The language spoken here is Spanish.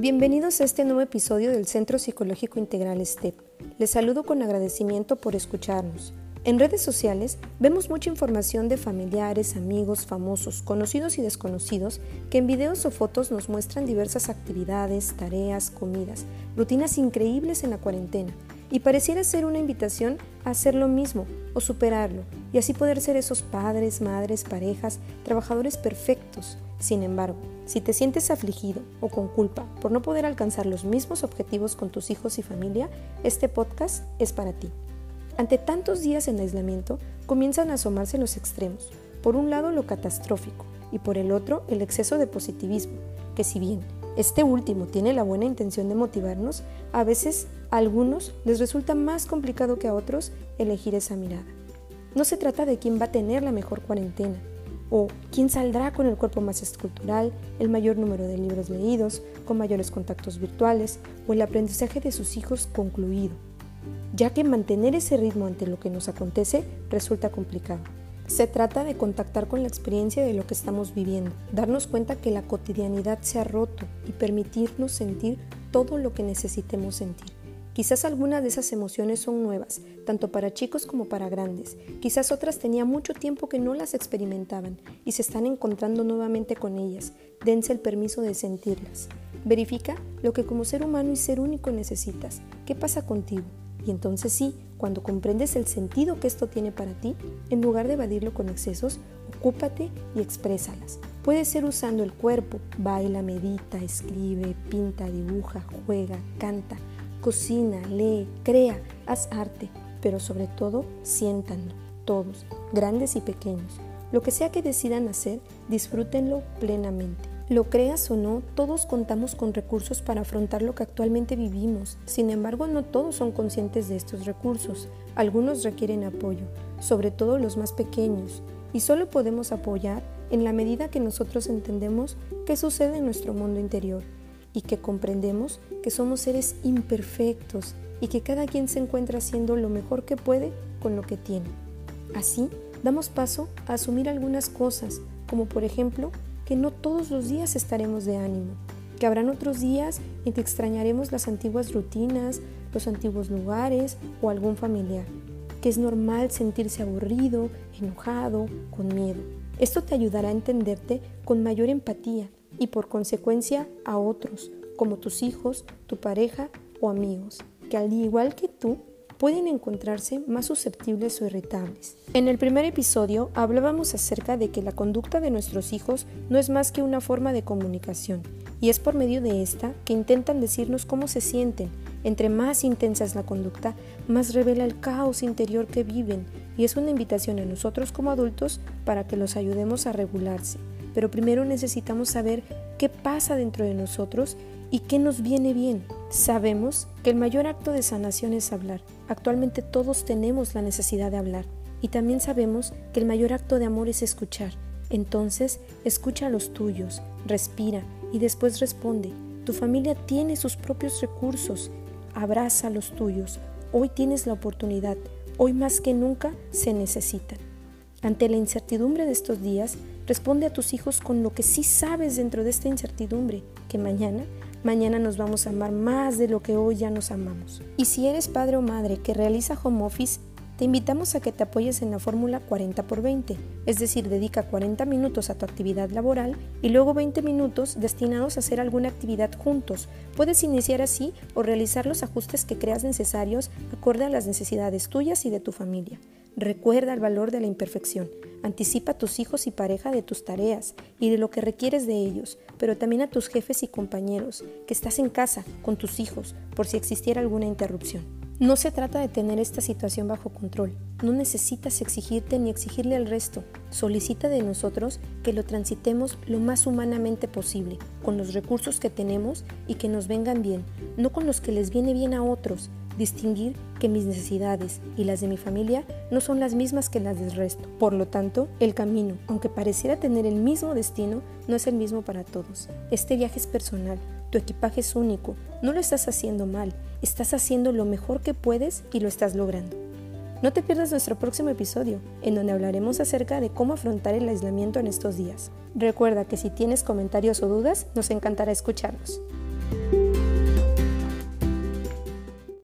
Bienvenidos a este nuevo episodio del Centro Psicológico Integral STEP. Les saludo con agradecimiento por escucharnos. En redes sociales vemos mucha información de familiares, amigos, famosos, conocidos y desconocidos que en videos o fotos nos muestran diversas actividades, tareas, comidas, rutinas increíbles en la cuarentena y pareciera ser una invitación a hacer lo mismo o superarlo y así poder ser esos padres, madres, parejas, trabajadores perfectos. Sin embargo, si te sientes afligido o con culpa por no poder alcanzar los mismos objetivos con tus hijos y familia, este podcast es para ti. Ante tantos días en aislamiento, comienzan a asomarse los extremos. Por un lado lo catastrófico y por el otro el exceso de positivismo, que si bien este último tiene la buena intención de motivarnos, a veces a algunos les resulta más complicado que a otros elegir esa mirada. No se trata de quién va a tener la mejor cuarentena, o quién saldrá con el cuerpo más escultural, el mayor número de libros leídos, con mayores contactos virtuales, o el aprendizaje de sus hijos concluido, ya que mantener ese ritmo ante lo que nos acontece resulta complicado. Se trata de contactar con la experiencia de lo que estamos viviendo, darnos cuenta que la cotidianidad se ha roto y permitirnos sentir todo lo que necesitemos sentir. Quizás algunas de esas emociones son nuevas, tanto para chicos como para grandes. Quizás otras tenía mucho tiempo que no las experimentaban y se están encontrando nuevamente con ellas. Dense el permiso de sentirlas. Verifica lo que como ser humano y ser único necesitas. ¿Qué pasa contigo? Y entonces sí, cuando comprendes el sentido que esto tiene para ti, en lugar de evadirlo con excesos, ocúpate y exprésalas. Puede ser usando el cuerpo, baila, medita, escribe, pinta, dibuja, juega, canta, cocina, lee, crea, haz arte, pero sobre todo siéntanlo, todos, grandes y pequeños. Lo que sea que decidan hacer, disfrútenlo plenamente. Lo creas o no, todos contamos con recursos para afrontar lo que actualmente vivimos. Sin embargo, no todos son conscientes de estos recursos. Algunos requieren apoyo, sobre todo los más pequeños, y solo podemos apoyar en la medida que nosotros entendemos qué sucede en nuestro mundo interior y que comprendemos que somos seres imperfectos y que cada quien se encuentra haciendo lo mejor que puede con lo que tiene. Así, damos paso a asumir algunas cosas, como por ejemplo que no todos los días estaremos de ánimo, que habrán otros días en que extrañaremos las antiguas rutinas, los antiguos lugares o algún familiar, que es normal sentirse aburrido, enojado, con miedo. Esto te ayudará a entenderte con mayor empatía y por consecuencia a otros, como tus hijos, tu pareja o amigos, que al igual que tú pueden encontrarse más susceptibles o irritables. En el primer episodio hablábamos acerca de que la conducta de nuestros hijos no es más que una forma de comunicación, y es por medio de esta que intentan decirnos cómo se sienten. Entre más intensa es la conducta, más revela el caos interior que viven, y es una invitación a nosotros como adultos para que los ayudemos a regularse. Pero primero necesitamos saber qué pasa dentro de nosotros y qué nos viene bien. Sabemos que el mayor acto de sanación es hablar. Actualmente todos tenemos la necesidad de hablar y también sabemos que el mayor acto de amor es escuchar. Entonces, escucha a los tuyos, respira y después responde. Tu familia tiene sus propios recursos. Abraza a los tuyos. Hoy tienes la oportunidad. Hoy más que nunca se necesitan. Ante la incertidumbre de estos días, responde a tus hijos con lo que sí sabes dentro de esta incertidumbre, que mañana mañana nos vamos a amar más de lo que hoy ya nos amamos. Y si eres padre o madre que realiza home office, te invitamos a que te apoyes en la fórmula 40 por 20, es decir, dedica 40 minutos a tu actividad laboral y luego 20 minutos destinados a hacer alguna actividad juntos. Puedes iniciar así o realizar los ajustes que creas necesarios acorde a las necesidades tuyas y de tu familia. Recuerda el valor de la imperfección. Anticipa a tus hijos y pareja de tus tareas y de lo que requieres de ellos, pero también a tus jefes y compañeros, que estás en casa con tus hijos por si existiera alguna interrupción. No se trata de tener esta situación bajo control. No necesitas exigirte ni exigirle al resto. Solicita de nosotros que lo transitemos lo más humanamente posible, con los recursos que tenemos y que nos vengan bien, no con los que les viene bien a otros, distinguir que mis necesidades y las de mi familia no son las mismas que las del resto. Por lo tanto, el camino, aunque pareciera tener el mismo destino, no es el mismo para todos. Este viaje es personal, tu equipaje es único, no lo estás haciendo mal, estás haciendo lo mejor que puedes y lo estás logrando. No te pierdas nuestro próximo episodio, en donde hablaremos acerca de cómo afrontar el aislamiento en estos días. Recuerda que si tienes comentarios o dudas, nos encantará escucharlos.